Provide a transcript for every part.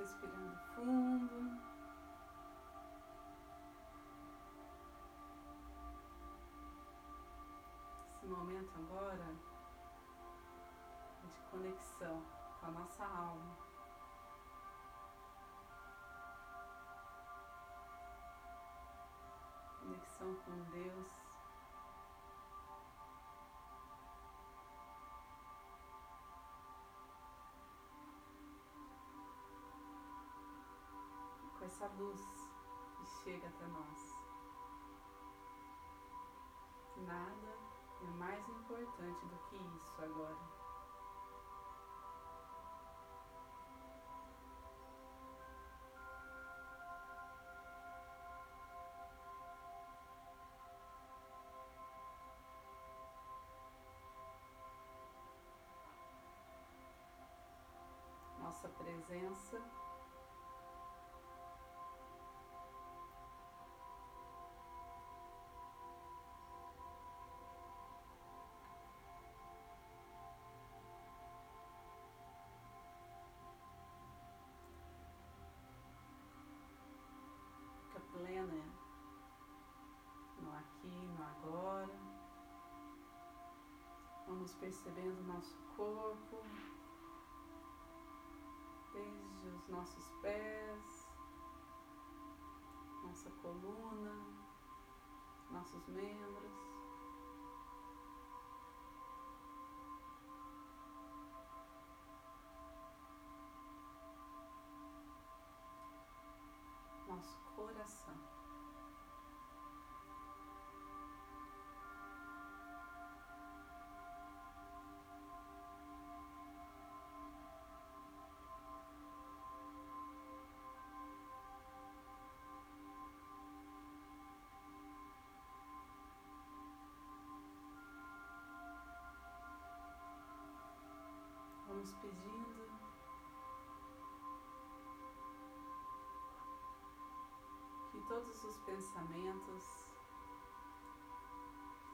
respirando fundo. Esse momento agora é de conexão com a nossa alma. Conexão com Deus. Essa luz que chega até nós. Nada é mais importante do que isso agora. Nossa presença percebendo o nosso corpo, desde os nossos pés, nossa coluna, nossos membros. Todos os pensamentos,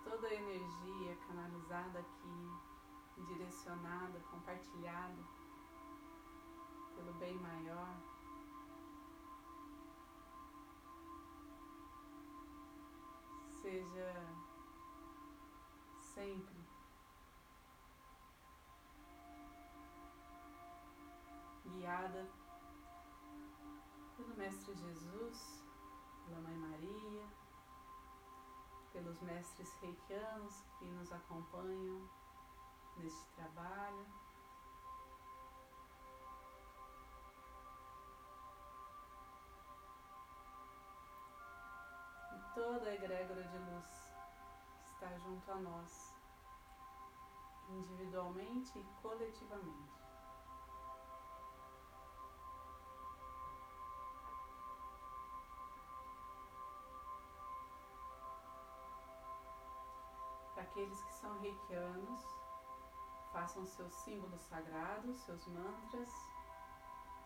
toda a energia canalizada aqui, direcionada, compartilhada pelo bem maior, seja sempre guiada pelo Mestre Jesus pela Mãe Maria, pelos mestres reikianos que nos acompanham neste trabalho. E toda a egrégora de luz está junto a nós, individualmente e coletivamente. Aqueles que são reikianos, façam seus símbolos sagrados, seus mantras,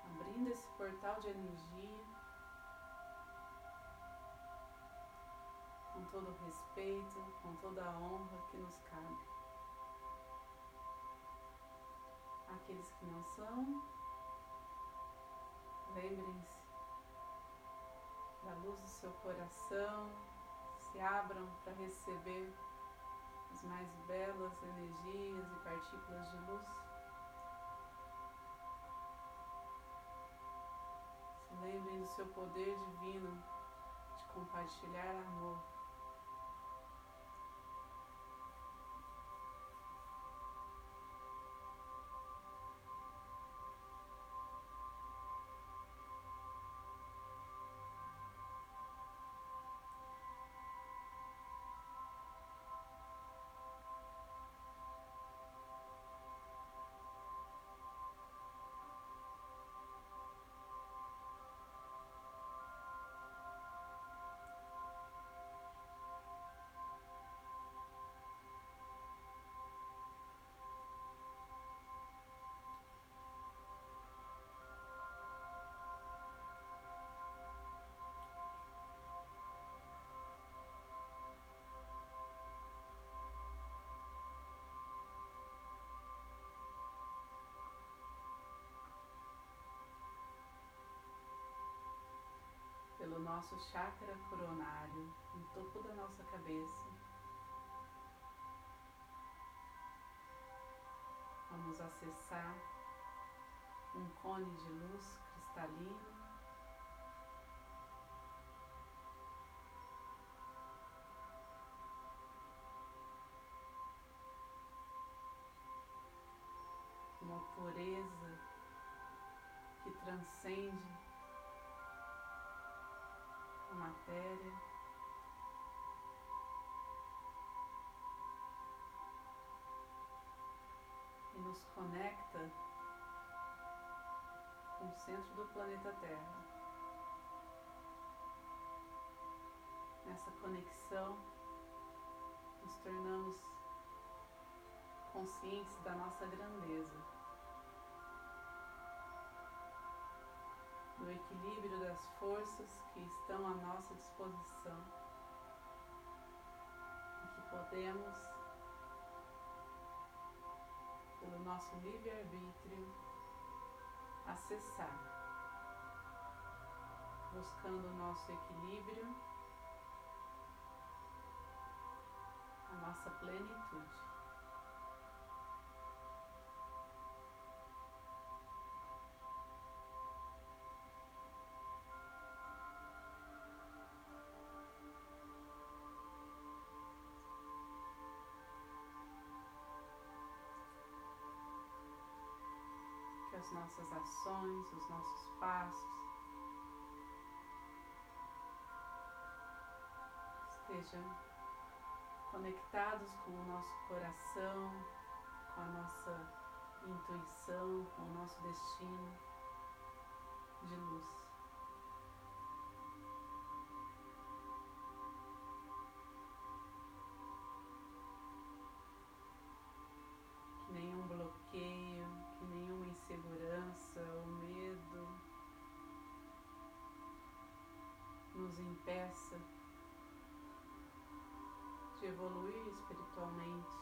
abrindo esse portal de energia com todo o respeito, com toda a honra que nos cabe. Aqueles que não são, lembrem-se da luz do seu coração, se abram para receber as mais belas energias e partículas de luz. Se lembrem do seu poder divino de compartilhar amor. Nosso chakra coronário, no topo da nossa cabeça. Vamos acessar um cone de luz cristalino. Uma pureza que transcende matéria. e nos conecta com o centro do planeta Terra. Nessa conexão, nos tornamos conscientes da nossa grandeza, do equilíbrio das forças que estão à nossa disposição e que podemos, pelo nosso livre-arbítrio, acessar, buscando o nosso equilíbrio, a nossa plenitude. As nossas ações, os nossos passos estejam conectados com o nosso coração, com a nossa intuição, com o nosso destino de luz. Evoluir espiritualmente,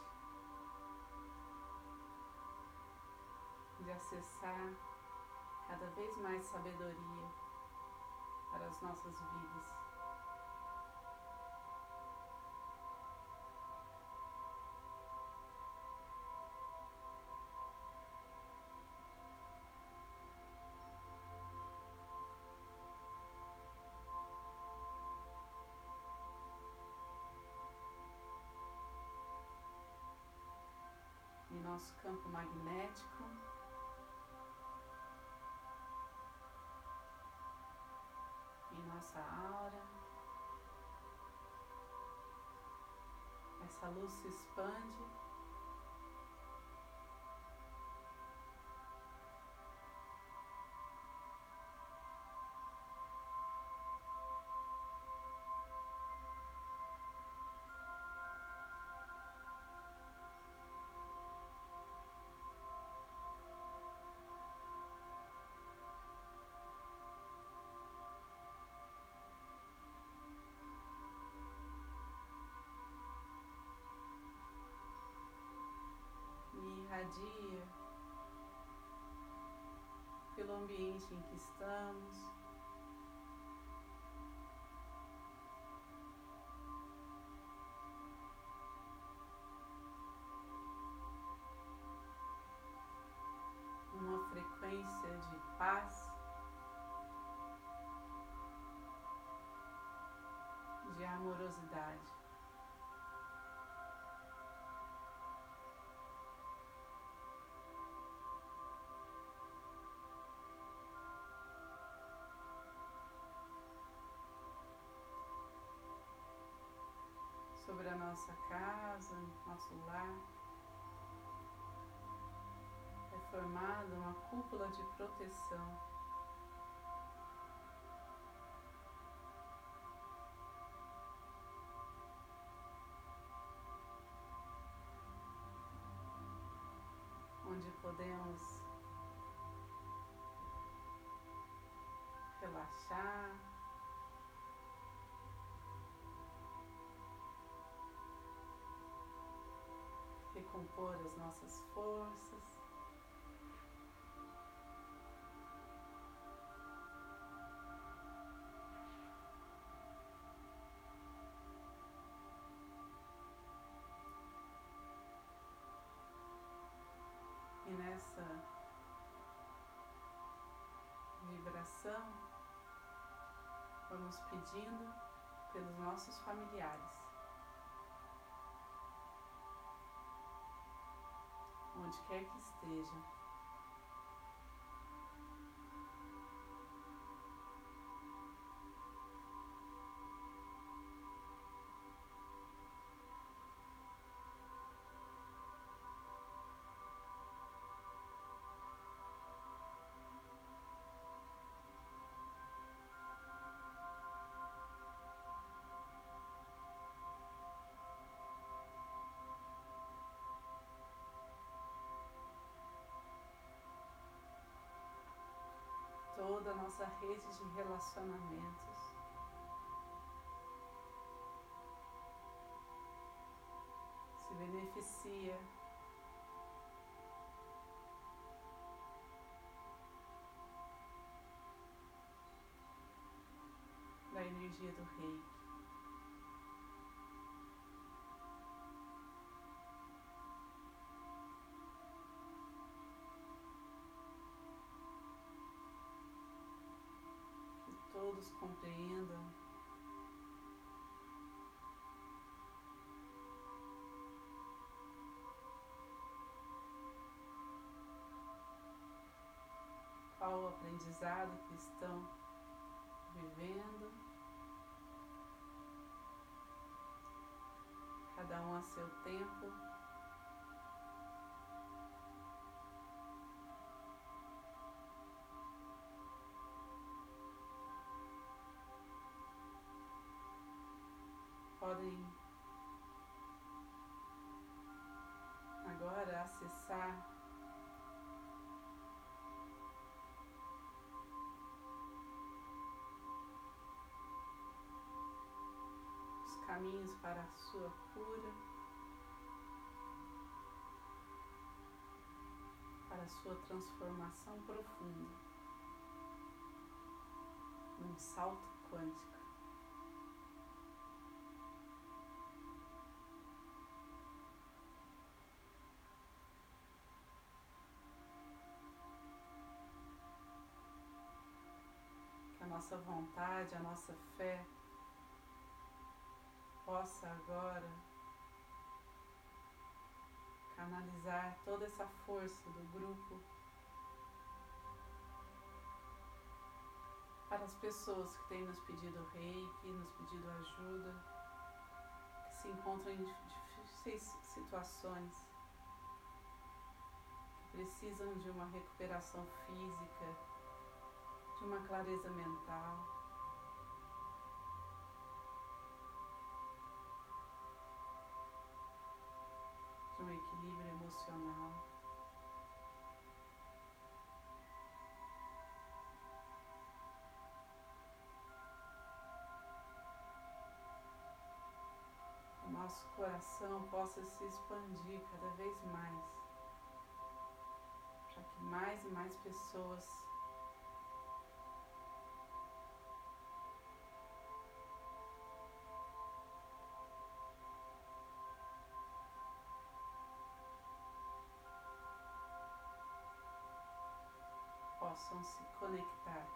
de acessar cada vez mais sabedoria para as nossas vidas. Nosso campo magnético. Em nossa aura. Essa luz se expande irradia pelo ambiente em que estamos. A nossa casa, nosso lar. É formada uma cúpula de proteção. Onde podemos relaxar. recompor as nossas forças. E nessa vibração, vamos pedindo pelos nossos familiares. Onde quer que esteja. Nossa rede de relacionamentos. Se beneficia da energia do reiki. Todos compreendam qual o aprendizado que estão vivendo, cada um a seu tempo. Podem agora acessar os caminhos para a sua cura, para a sua transformação profunda, num salto quântico. Nossa vontade, a nossa fé possa agora canalizar toda essa força do grupo para as pessoas que têm nos pedido reiki, nos pedido ajuda, que se encontram em difíceis situações, que precisam de uma recuperação física, de uma clareza mental. De um equilíbrio emocional. O nosso coração possa se expandir cada vez mais, para que mais e mais pessoas possam se conectar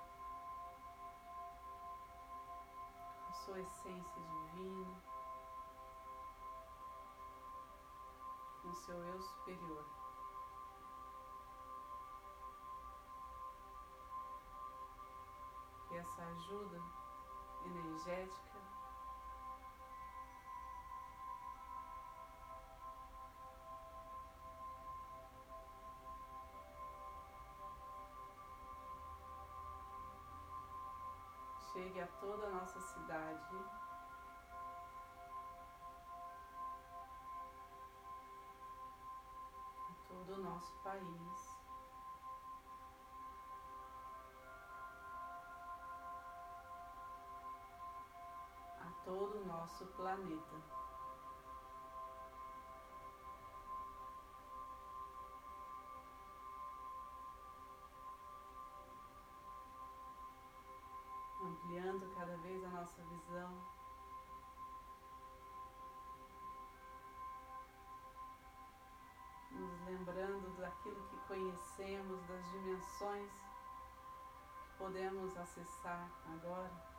com sua essência divina, com seu eu superior. Que essa ajuda energética chegue a toda a nossa cidade. A todo o nosso país. A todo o nosso planeta. Nossa visão. Nos lembrando daquilo que conhecemos, das dimensões que podemos acessar agora.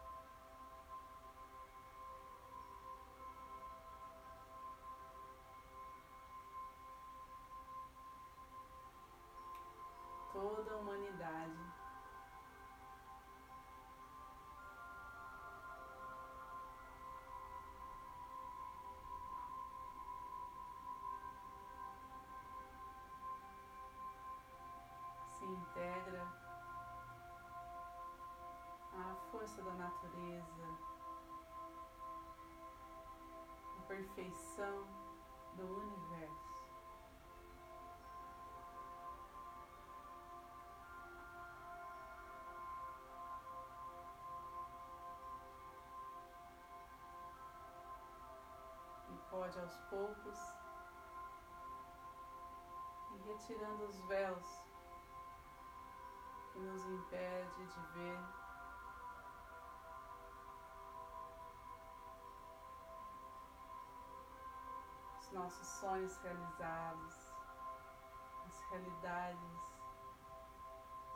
Força da natureza, a perfeição do universo. E pode aos poucos ir retirando os véus que nos impede de ver nossos sonhos realizados, as realidades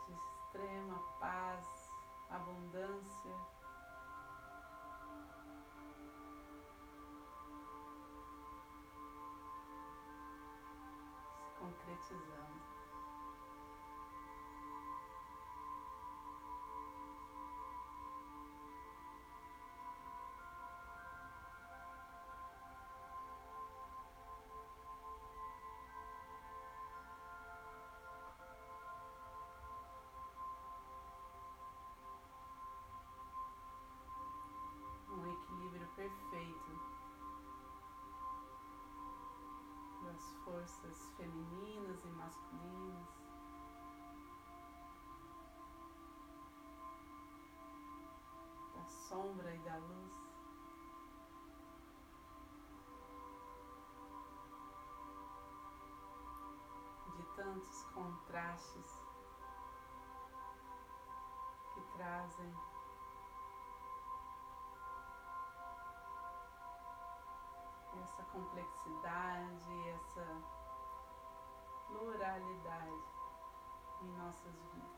de extrema paz, abundância. se Concretizando. Forças femininas e masculinas. Da sombra e da luz. De tantos contrastes que trazem essa complexidade, essa pluralidade em nossas vidas.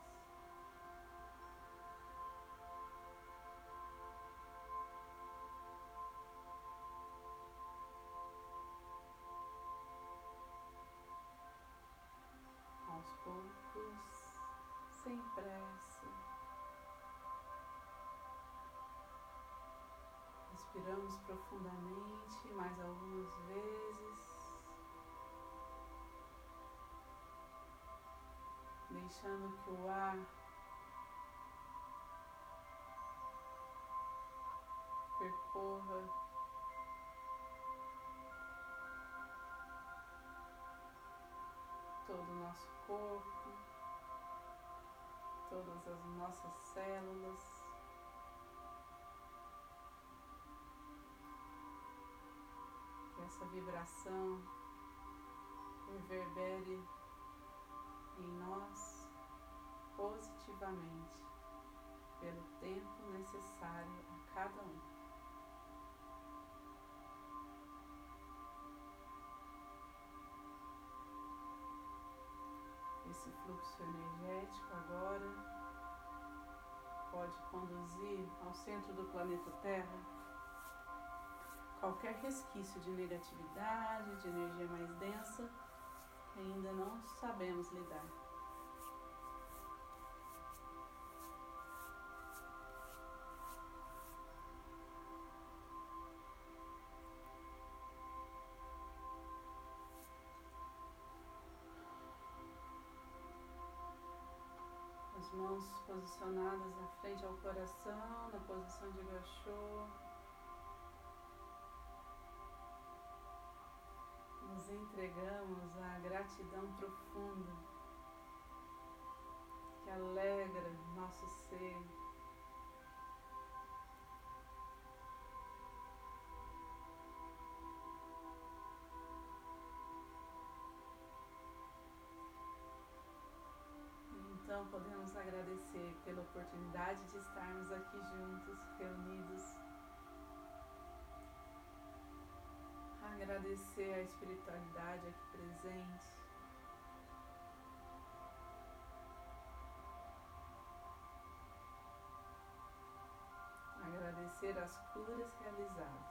Aos poucos, sem pressa. Respiramos profundamente mais algumas vezes, deixando que o ar percorra todo o nosso corpo, todas as nossas células. essa vibração reverbere em nós positivamente pelo tempo necessário a cada um. Esse fluxo energético agora pode conduzir ao centro do planeta Terra qualquer resquício de negatividade, de energia mais densa, ainda não sabemos lidar. As mãos posicionadas na frente ao coração, na posição de gachô. Nos entregamos à gratidão profunda que alegra nosso ser. Então podemos agradecer pela oportunidade de estarmos aqui juntos, reunidos agradecer a espiritualidade aqui presente. Agradecer as curas realizadas.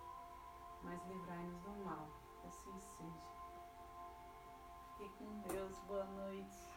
mas livrai-nos do mal, assim seja. Fique com Deus, boa noite.